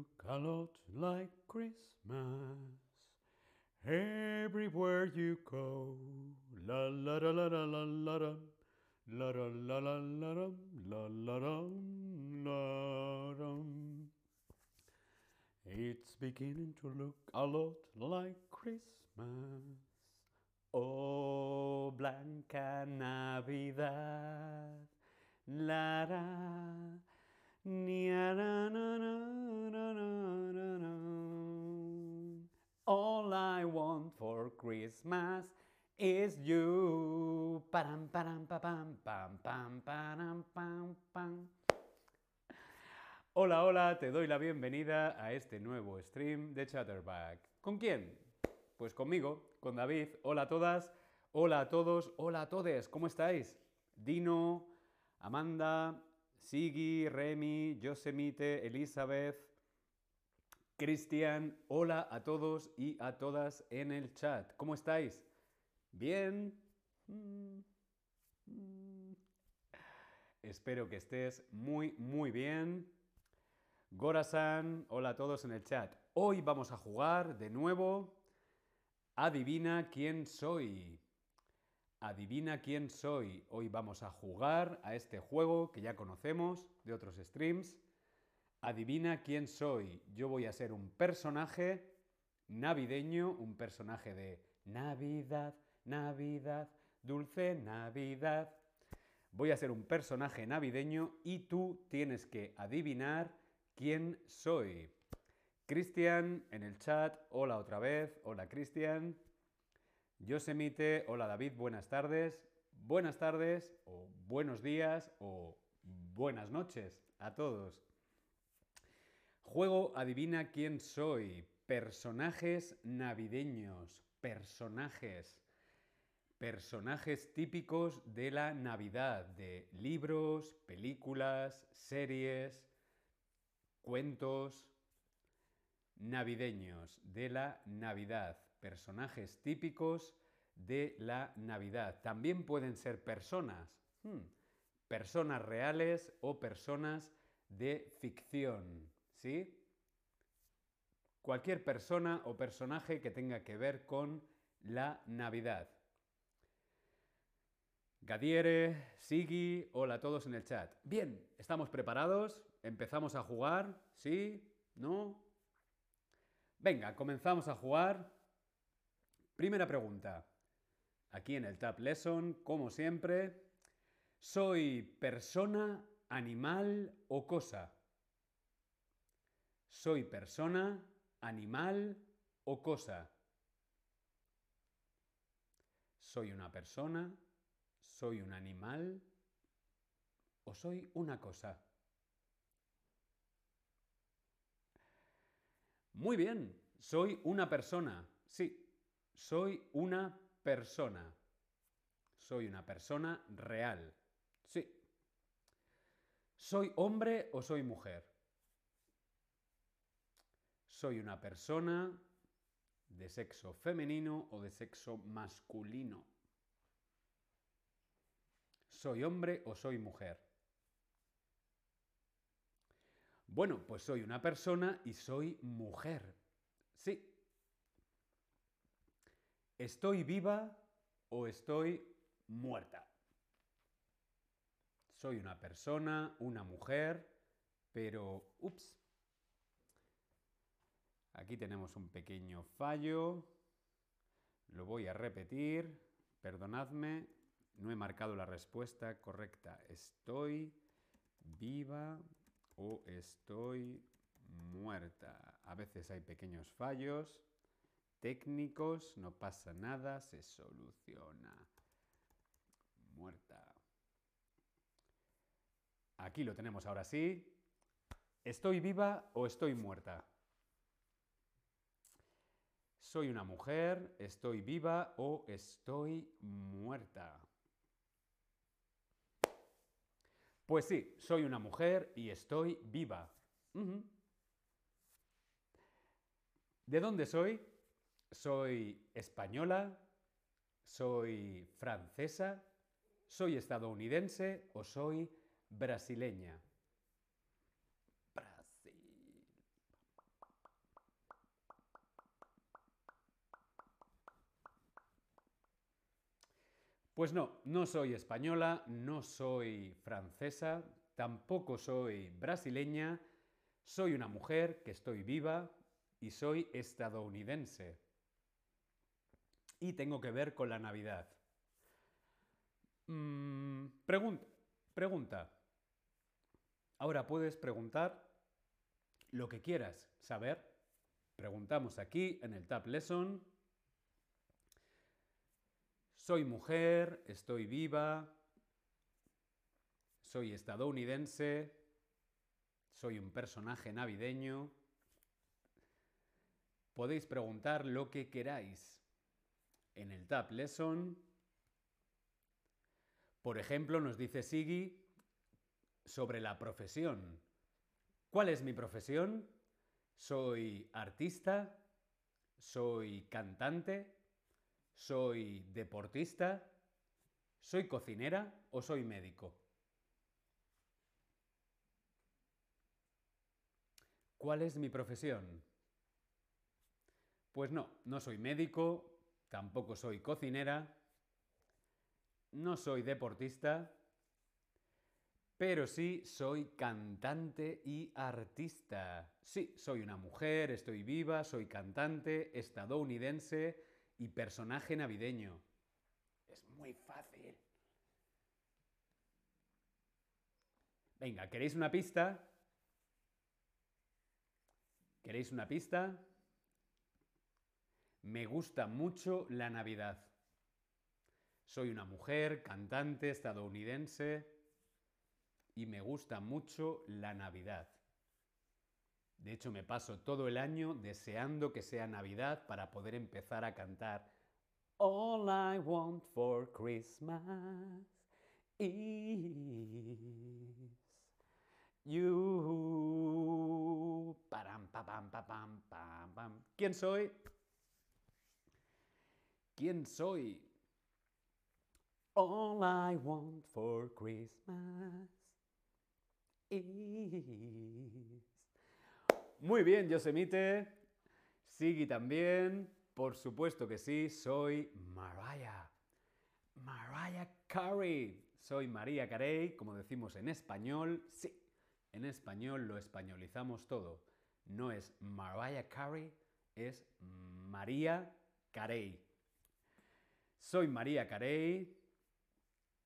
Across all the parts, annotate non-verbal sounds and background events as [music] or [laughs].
look a lot like Christmas everywhere you go. La la la la la la la la. La la la la la la la la la la la. It's beginning to look a lot like Christmas. Oh, blanca Navidad. La ra. All I want for Christmas is you. Param, param, pa, pam, pam, pam, param, pam, pam. Hola, hola, te doy la bienvenida a este nuevo stream de Chatterback. ¿Con quién? Pues conmigo, con David. Hola a todas, hola a todos, hola a todes, ¿cómo estáis? Dino, Amanda, Sigi, Remy, Yosemite, Elizabeth, Cristian, hola a todos y a todas en el chat. ¿Cómo estáis? ¿Bien? Espero que estés muy, muy bien. Gorasan, hola a todos en el chat. Hoy vamos a jugar de nuevo. Adivina quién soy. Adivina quién soy. Hoy vamos a jugar a este juego que ya conocemos de otros streams. Adivina quién soy. Yo voy a ser un personaje navideño, un personaje de Navidad, Navidad, dulce Navidad. Voy a ser un personaje navideño y tú tienes que adivinar quién soy. Cristian en el chat, hola otra vez, hola Cristian. Yosemite, hola David, buenas tardes. Buenas tardes o buenos días o buenas noches a todos. Juego Adivina quién soy. Personajes navideños. Personajes. Personajes típicos de la Navidad, de libros, películas, series, cuentos navideños de la Navidad. Personajes típicos de la Navidad. También pueden ser personas. hmm, Personas reales o personas de ficción. ¿Sí? Cualquier persona o personaje que tenga que ver con la Navidad. Gadiere, Sigi, hola a todos en el chat. Bien, ¿estamos preparados? ¿Empezamos a jugar? ¿Sí? ¿No? Venga, comenzamos a jugar. Primera pregunta. Aquí en el Tab Lesson, como siempre, ¿soy persona, animal o cosa? ¿Soy persona, animal o cosa? ¿Soy una persona? ¿Soy un animal? ¿O soy una cosa? Muy bien, soy una persona. Sí, soy una persona. Soy una persona real. Sí. ¿Soy hombre o soy mujer? Soy una persona de sexo femenino o de sexo masculino. ¿Soy hombre o soy mujer? Bueno, pues soy una persona y soy mujer. Sí. ¿Estoy viva o estoy muerta? Soy una persona, una mujer, pero... Ups. Aquí tenemos un pequeño fallo. Lo voy a repetir. Perdonadme. No he marcado la respuesta correcta. Estoy viva o estoy muerta. A veces hay pequeños fallos técnicos, no pasa nada, se soluciona. Muerta. Aquí lo tenemos ahora sí. ¿Estoy viva o estoy muerta? ¿Soy una mujer? ¿Estoy viva o estoy muerta? Pues sí, soy una mujer y estoy viva. ¿De dónde soy? Soy española, soy francesa, soy estadounidense o soy brasileña. Brasil. Pues no, no soy española, no soy francesa, tampoco soy brasileña, soy una mujer que estoy viva y soy estadounidense. Y tengo que ver con la Navidad. Mm, pregunta, pregunta. Ahora puedes preguntar lo que quieras saber. Preguntamos aquí en el Tab Lesson. Soy mujer, estoy viva, soy estadounidense, soy un personaje navideño. Podéis preguntar lo que queráis en el Tab Lesson. Por ejemplo, nos dice Sigi sobre la profesión. ¿Cuál es mi profesión? ¿Soy artista? ¿Soy cantante? ¿Soy deportista? ¿Soy cocinera o soy médico? ¿Cuál es mi profesión? Pues no, no soy médico, tampoco soy cocinera, no soy deportista, pero sí soy cantante y artista. Sí, soy una mujer, estoy viva, soy cantante, estadounidense y personaje navideño. Es muy fácil. Venga, ¿queréis una pista? ¿Queréis una pista? Me gusta mucho la Navidad. Soy una mujer, cantante, estadounidense y me gusta mucho la Navidad. De hecho, me paso todo el año deseando que sea Navidad para poder empezar a cantar All I want for Christmas is you. ¿Quién soy? ¿Quién soy? All I want for Christmas muy bien, Yosemite. Sigui también. Por supuesto que sí, soy Mariah. Mariah Carey. Soy María Carey, como decimos en español. Sí, en español lo españolizamos todo. No es Mariah Carey, es María Carey. Soy María Carey,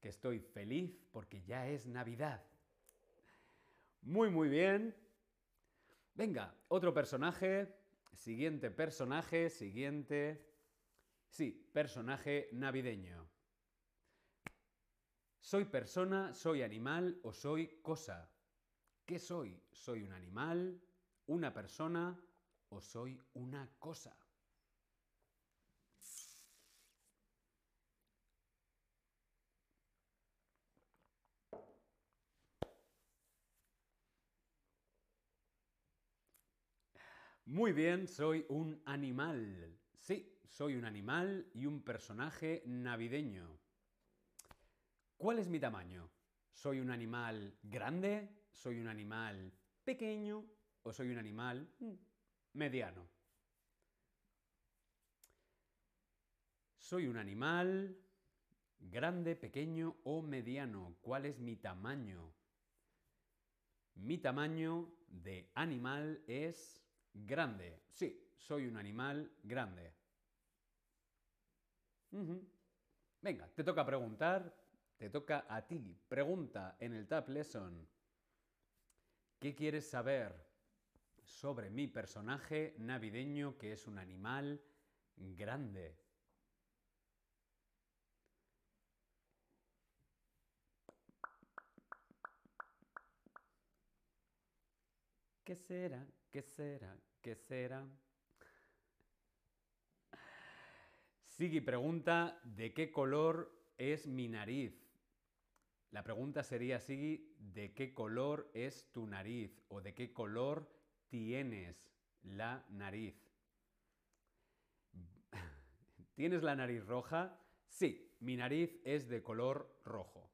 que estoy feliz porque ya es Navidad. Muy, muy bien. Venga, otro personaje. Siguiente personaje, siguiente. Sí, personaje navideño. ¿Soy persona, soy animal o soy cosa? ¿Qué soy? ¿Soy un animal, una persona o soy una cosa? Muy bien, soy un animal. Sí, soy un animal y un personaje navideño. ¿Cuál es mi tamaño? ¿Soy un animal grande? ¿Soy un animal pequeño? ¿O soy un animal mm, mediano? ¿Soy un animal grande, pequeño o mediano? ¿Cuál es mi tamaño? Mi tamaño de animal es Grande. Sí, soy un animal grande. Venga, te toca preguntar. Te toca a ti. Pregunta en el Tab Lesson. ¿Qué quieres saber sobre mi personaje navideño que es un animal grande? ¿Qué será? ¿Qué será? ¿Qué será? Sigui pregunta, ¿de qué color es mi nariz? La pregunta sería, Sigui, ¿de qué color es tu nariz? ¿O de qué color tienes la nariz? [laughs] ¿Tienes la nariz roja? Sí, mi nariz es de color rojo.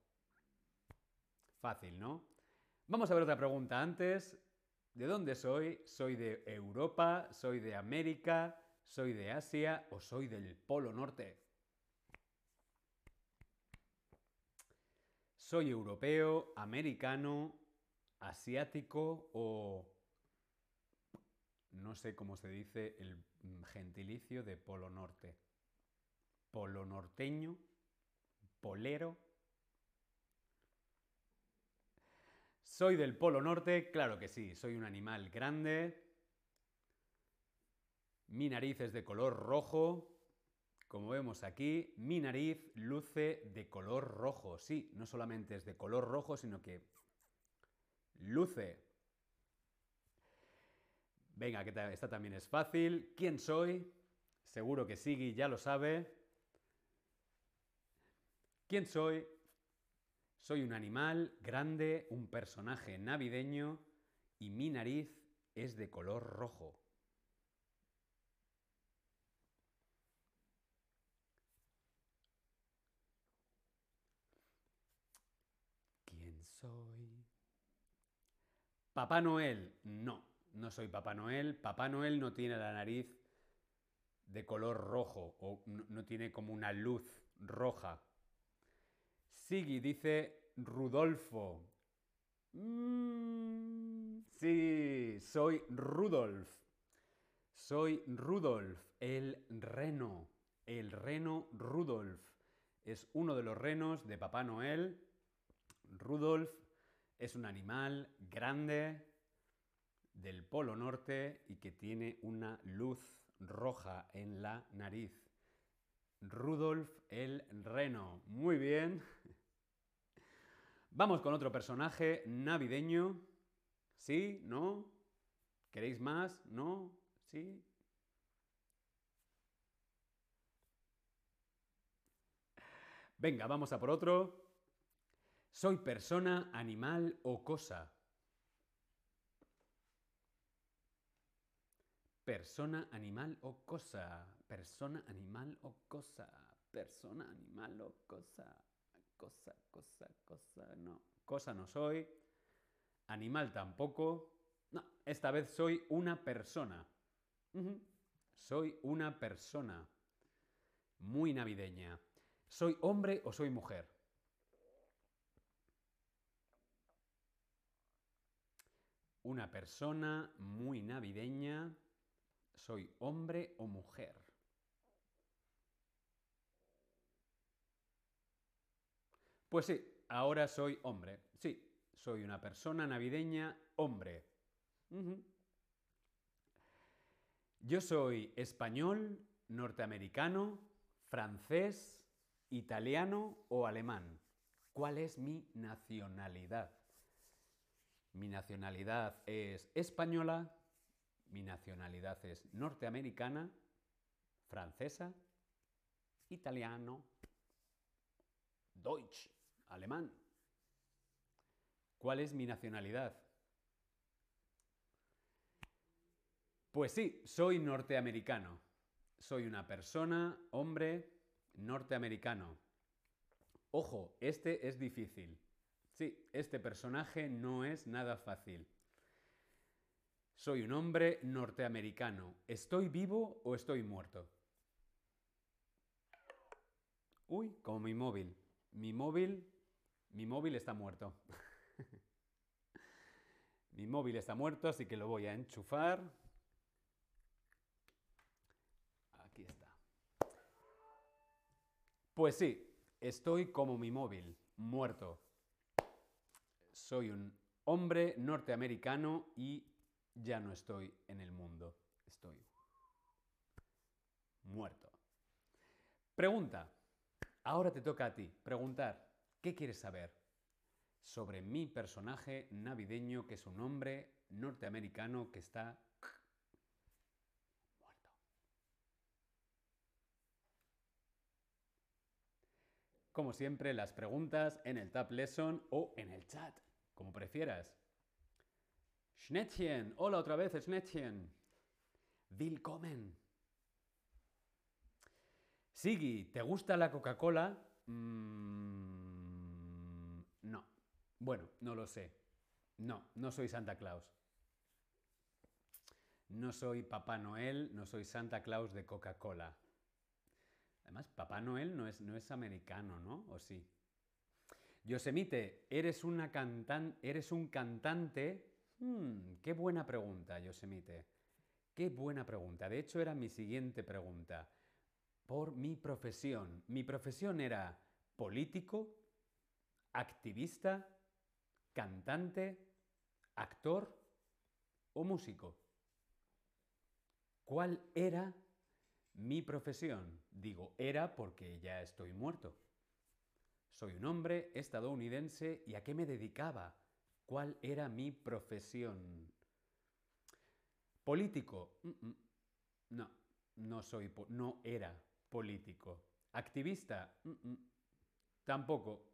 Fácil, ¿no? Vamos a ver otra pregunta antes. ¿De dónde soy? ¿Soy de Europa? ¿Soy de América? ¿Soy de Asia? ¿O soy del Polo Norte? ¿Soy europeo, americano, asiático o... No sé cómo se dice el gentilicio de Polo Norte. Polo norteño, polero. ¿Soy del Polo Norte? Claro que sí, soy un animal grande. Mi nariz es de color rojo. Como vemos aquí, mi nariz luce de color rojo. Sí, no solamente es de color rojo, sino que luce. Venga, que esta también es fácil. ¿Quién soy? Seguro que Sigui ya lo sabe. ¿Quién soy? Soy un animal grande, un personaje navideño y mi nariz es de color rojo. soy? Papá Noel. No, no soy Papá Noel. Papá Noel no tiene la nariz de color rojo o no, tiene como una luz roja. Sigui dice Rudolfo. Mm, sí, soy Rudolf. Soy Rudolf, el reno. El reno Rudolf. Es uno de los renos de Papá Noel Rudolf es un animal grande del Polo Norte y que tiene una luz roja en la nariz. Rudolf el Reno. Muy bien. [laughs] Vamos con otro personaje navideño. ¿Sí? ¿No? ¿Queréis más? ¿No? ¿Sí? Venga, vamos a por otro. Soy persona, animal o cosa. Persona, animal o cosa. Persona, animal o cosa. Persona, animal o cosa. Cosa, cosa, cosa. No. Cosa no soy. Animal tampoco. No, esta vez soy una persona. Soy una persona. Muy navideña. ¿Soy hombre o soy mujer? Una persona muy navideña. ¿Soy hombre o mujer? Pues sí, ahora soy hombre. Sí, soy una persona navideña, hombre. Yo soy español, norteamericano, francés, italiano o alemán. ¿Cuál es mi nacionalidad? Mi nacionalidad es española, mi nacionalidad es norteamericana, francesa, italiano, deutsch, alemán. ¿Cuál es mi nacionalidad? Pues sí, soy norteamericano. Soy una persona, hombre, norteamericano. Ojo, este es difícil. Sí, este personaje no es nada fácil. Soy un hombre norteamericano. ¿Estoy vivo o estoy muerto? Uy, como mi móvil. Mi móvil, mi móvil está muerto. [laughs] mi móvil está muerto, así que lo voy a enchufar. Aquí está. Pues sí, estoy como mi móvil, muerto. Soy un hombre norteamericano y ya no estoy en el mundo. Estoy muerto. Pregunta. Ahora te toca a ti preguntar. ¿Qué quieres saber sobre mi personaje navideño que es un hombre norteamericano que está muerto? Como siempre, las preguntas en el Tab Lesson o en el chat como prefieras. Schnettchen, hola otra vez, Schnettchen. Willkommen. Sigi, ¿te gusta la Coca-Cola? Mm. Bueno, no lo sé. No, no soy Santa Claus. No soy Papá Noel, no soy Santa Claus de Coca-Cola. Además, Papá Noel no es, no es americano, ¿no? ¿O sí? Yosemite, ¿eres, una cantan ¿eres un cantante? Hmm, qué buena pregunta, Yosemite. Qué buena pregunta. De hecho, era mi siguiente pregunta. Por mi profesión. Mi profesión era político, activista, cantante, actor o músico. ¿Cuál era mi profesión? Digo, era porque ya estoy muerto. Soy un hombre estadounidense y a qué me dedicaba. ¿Cuál era mi profesión? Político. No, no soy, no era político. Activista. Tampoco.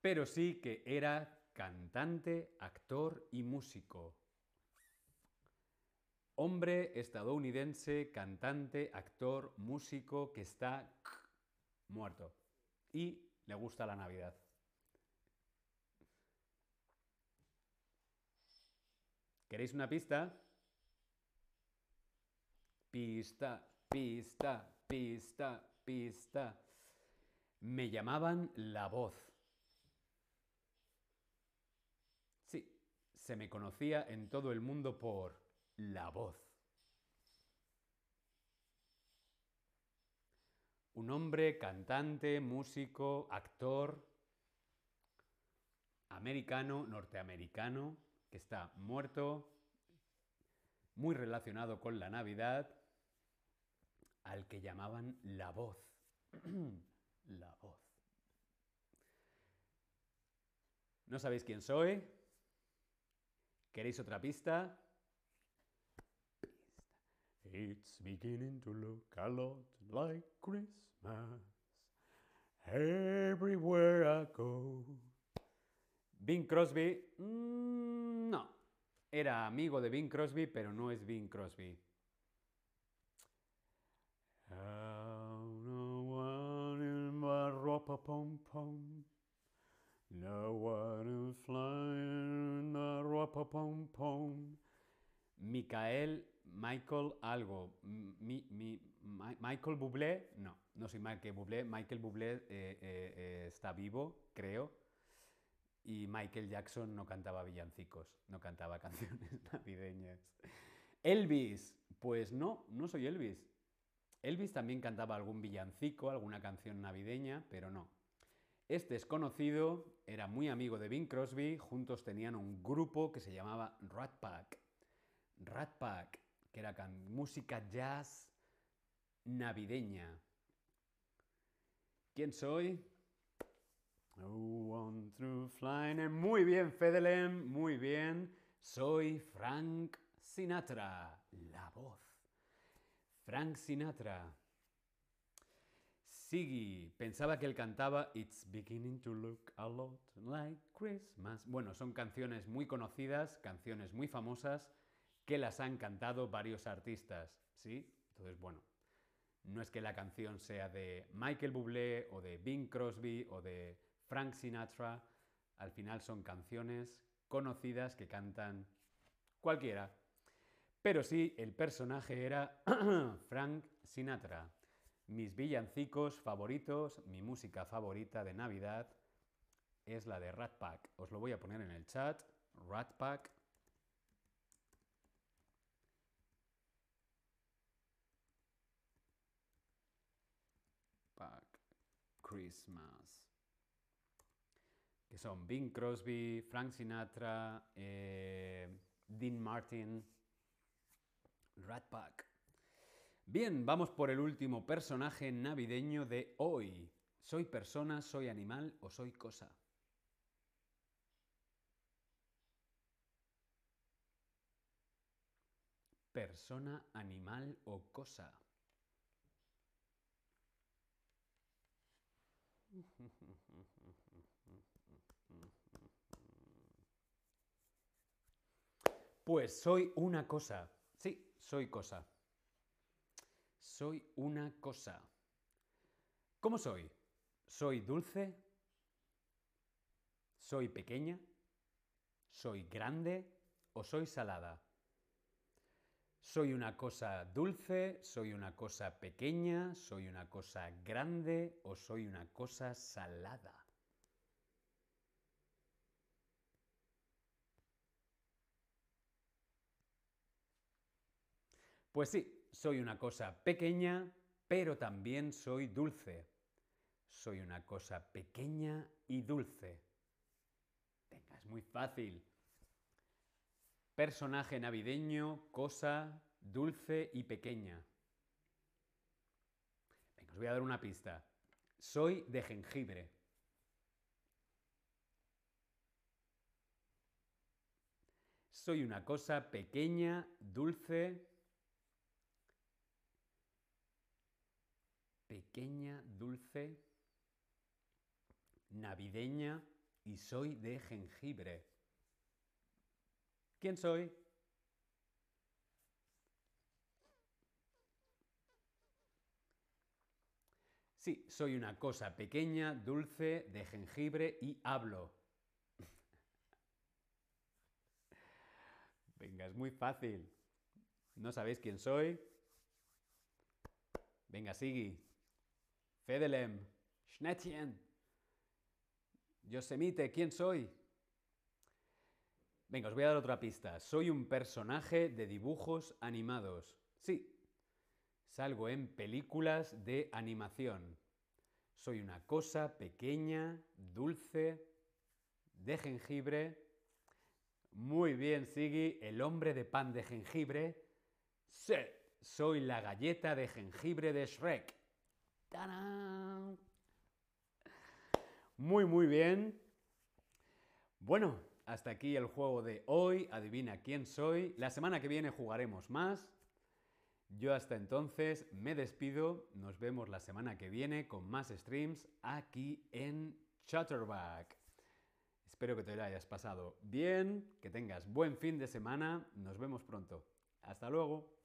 Pero sí que era cantante, actor y músico. Hombre estadounidense, cantante, actor, músico que está muerto. Y le gusta la Navidad. ¿Queréis una pista? Pista, pista, pista, pista. Me llamaban la voz. Sí, se me conocía en todo el mundo por la voz. Un hombre, cantante, músico, actor, americano, norteamericano, que está muerto, muy relacionado con la Navidad, al que llamaban la voz. [clears throat] la voz. ¿No sabéis quién soy? ¿Queréis otra pista? It's beginning to look a lot like Christmas everywhere I go. Bing Crosby, mm, no. Era amigo de Bing Crosby, pero no es Bing Crosby. No one in my pom pom. No pom. Michael Michael algo. Mi, mi, Michael Bublé, no, no soy Michael Bublé. Michael Bublé eh, eh, eh, está vivo, creo. Y Michael Jackson no cantaba villancicos, no cantaba [laughs] canciones navideñas. Elvis, pues no, no soy Elvis. Elvis también cantaba algún villancico, alguna canción navideña, pero no. Este desconocido era muy amigo de Bing Crosby, juntos tenían un grupo que se llamaba Rat Pack. Rat Pack que era música jazz navideña. ¿Quién soy? Oh, muy bien, Fedelem, muy bien. Soy Frank Sinatra, la voz. Frank Sinatra. Siggy, pensaba que él cantaba It's beginning to look a lot like Christmas. Bueno, son canciones muy conocidas, canciones muy famosas que las han cantado varios artistas, ¿sí? Entonces, bueno, no es que la canción sea de Michael Bublé o de Bing Crosby o de Frank Sinatra, al final son canciones conocidas que cantan cualquiera. Pero sí, el personaje era [clears throat] Frank Sinatra. Mis villancicos favoritos, mi música favorita de Navidad es la de Rat Pack. Os lo voy a poner en el chat. Rat Pack Christmas. Que son Bing Crosby, Frank Sinatra, eh, Dean Martin, Rat Pack. Bien, vamos por el último personaje navideño de hoy. ¿Soy persona, soy animal o soy cosa? Persona, animal o cosa. Pues soy una cosa. Sí, soy cosa. Soy una cosa. ¿Cómo soy? ¿Soy dulce? ¿Soy pequeña? ¿Soy grande o soy salada? ¿Soy una cosa dulce? ¿Soy una cosa pequeña? ¿Soy una cosa grande o soy una cosa salada? Pues sí, soy una cosa pequeña, pero también soy dulce. Soy una cosa pequeña y dulce. Venga, es muy fácil. Personaje navideño, cosa dulce y pequeña. Venga, os voy a dar una pista. Soy de jengibre. Soy una cosa pequeña, dulce, pequeña, dulce, navideña y soy de jengibre. ¿Quién soy? Sí, soy una cosa pequeña, dulce, de jengibre y hablo. [laughs] Venga, es muy fácil. ¿No sabéis quién soy? Venga, Sigi. Fedelem. Schnettchen. Yosemite, ¿quién soy? Venga, os voy a dar otra pista. Soy un personaje de dibujos animados. Sí, salgo en películas de animación. Soy una cosa pequeña, dulce, de jengibre muy bien, Sigi, el hombre de pan de jengibre. Sí, soy la galleta de jengibre de Shrek. ¡Tarán! Muy, muy bien. Bueno, hasta aquí el juego de hoy. Adivina quién soy. La semana que viene jugaremos más. Yo hasta entonces me despido. Nos vemos la semana que viene con más streams aquí en Chatterback. Espero que te lo hayas pasado bien, que tengas buen fin de semana. Nos vemos pronto. Hasta luego.